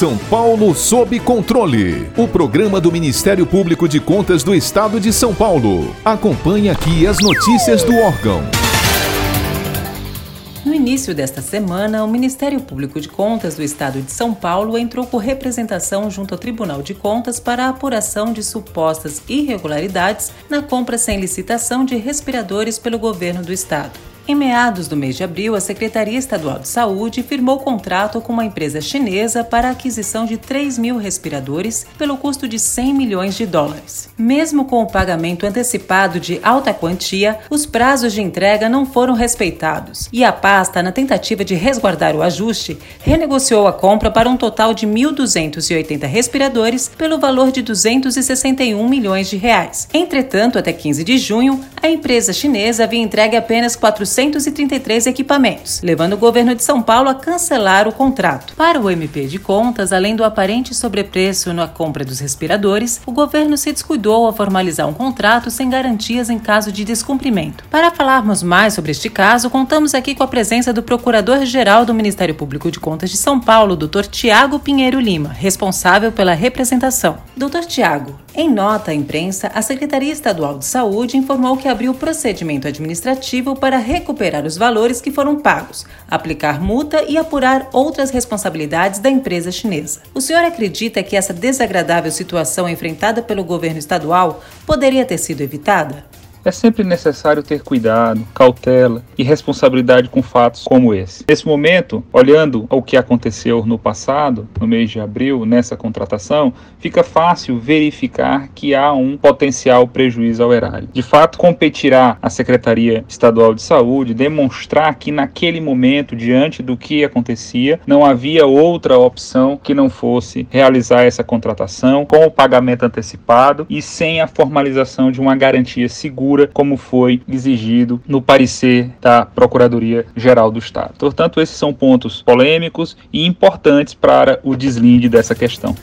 São Paulo sob controle. O programa do Ministério Público de Contas do Estado de São Paulo. Acompanhe aqui as notícias do órgão. No início desta semana, o Ministério Público de Contas do Estado de São Paulo entrou com representação junto ao Tribunal de Contas para a apuração de supostas irregularidades na compra sem licitação de respiradores pelo governo do estado. Em meados do mês de abril, a Secretaria Estadual de Saúde firmou contrato com uma empresa chinesa para a aquisição de 3 mil respiradores pelo custo de 100 milhões de dólares. Mesmo com o pagamento antecipado de alta quantia, os prazos de entrega não foram respeitados e a pasta, na tentativa de resguardar o ajuste, renegociou a compra para um total de 1.280 respiradores pelo valor de 261 milhões de reais. Entretanto, até 15 de junho, a empresa chinesa havia entregue apenas 400 433 equipamentos, levando o governo de São Paulo a cancelar o contrato. Para o MP de Contas, além do aparente sobrepreço na compra dos respiradores, o governo se descuidou ao formalizar um contrato sem garantias em caso de descumprimento. Para falarmos mais sobre este caso, contamos aqui com a presença do Procurador-Geral do Ministério Público de Contas de São Paulo, Dr. Tiago Pinheiro Lima, responsável pela representação. Dr. Tiago, em nota à imprensa, a Secretaria Estadual de Saúde informou que abriu procedimento administrativo para recuperar os valores que foram pagos, aplicar multa e apurar outras responsabilidades da empresa chinesa. O senhor acredita que essa desagradável situação enfrentada pelo governo estadual poderia ter sido evitada? É sempre necessário ter cuidado, cautela e responsabilidade com fatos como esse. Nesse momento, olhando o que aconteceu no passado, no mês de abril, nessa contratação, fica fácil verificar que há um potencial prejuízo ao erário. De fato, competirá a Secretaria Estadual de Saúde demonstrar que naquele momento, diante do que acontecia, não havia outra opção que não fosse realizar essa contratação com o pagamento antecipado e sem a formalização de uma garantia segura como foi exigido no parecer da Procuradoria-Geral do Estado. Portanto, esses são pontos polêmicos e importantes para o deslinde dessa questão.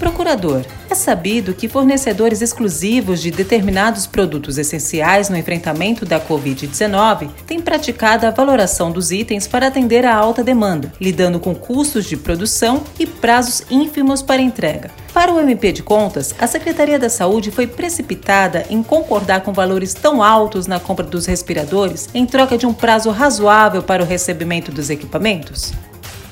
Procurador, é sabido que fornecedores exclusivos de determinados produtos essenciais no enfrentamento da Covid-19 têm praticado a valoração dos itens para atender à alta demanda, lidando com custos de produção e prazos ínfimos para entrega. Para o MP de Contas, a Secretaria da Saúde foi precipitada em concordar com valores tão altos na compra dos respiradores em troca de um prazo razoável para o recebimento dos equipamentos?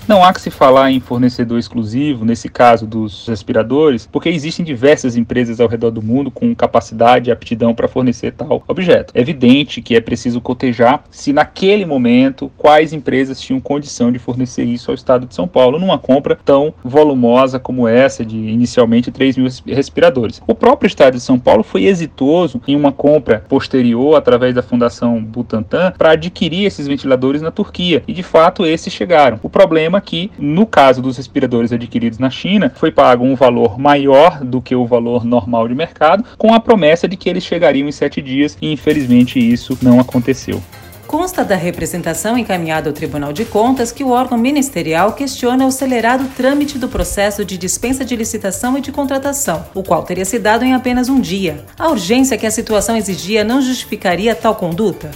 Não há que se falar em fornecedor exclusivo, nesse caso dos respiradores, porque existem diversas empresas ao redor do mundo com capacidade e aptidão para fornecer tal objeto. É evidente que é preciso cotejar se naquele momento quais empresas tinham condição de fornecer isso ao estado de São Paulo numa compra tão volumosa como essa de inicialmente 3 mil respiradores. O próprio estado de São Paulo foi exitoso em uma compra posterior através da Fundação Butantan para adquirir esses ventiladores na Turquia e de fato esses chegaram. O problema que, no caso dos respiradores adquiridos na China, foi pago um valor maior do que o valor normal de mercado, com a promessa de que eles chegariam em sete dias, e infelizmente isso não aconteceu. Consta da representação encaminhada ao Tribunal de Contas que o órgão ministerial questiona o acelerado trâmite do processo de dispensa de licitação e de contratação, o qual teria se dado em apenas um dia. A urgência que a situação exigia não justificaria tal conduta?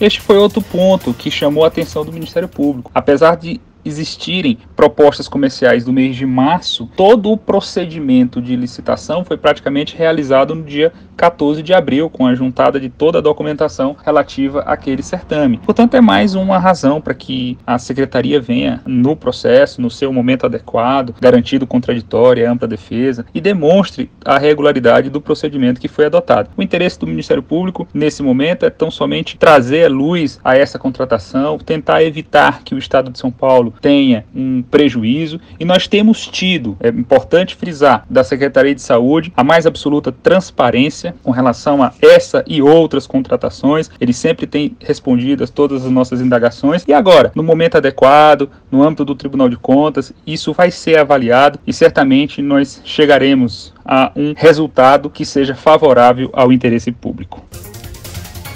Este foi outro ponto que chamou a atenção do Ministério Público. Apesar de existirem propostas comerciais do mês de março, todo o procedimento de licitação foi praticamente realizado no dia 14 de abril, com a juntada de toda a documentação relativa àquele certame. Portanto, é mais uma razão para que a secretaria venha no processo, no seu momento adequado, garantido contraditório e ampla defesa, e demonstre a regularidade do procedimento que foi adotado. O interesse do Ministério Público, nesse momento, é tão somente trazer luz a essa contratação, tentar evitar que o Estado de São Paulo tenha um prejuízo, e nós temos tido, é importante frisar, da Secretaria de Saúde a mais absoluta transparência com relação a essa e outras contratações. Ele sempre tem respondido a todas as nossas indagações. E agora, no momento adequado, no âmbito do Tribunal de Contas, isso vai ser avaliado e certamente nós chegaremos a um resultado que seja favorável ao interesse público.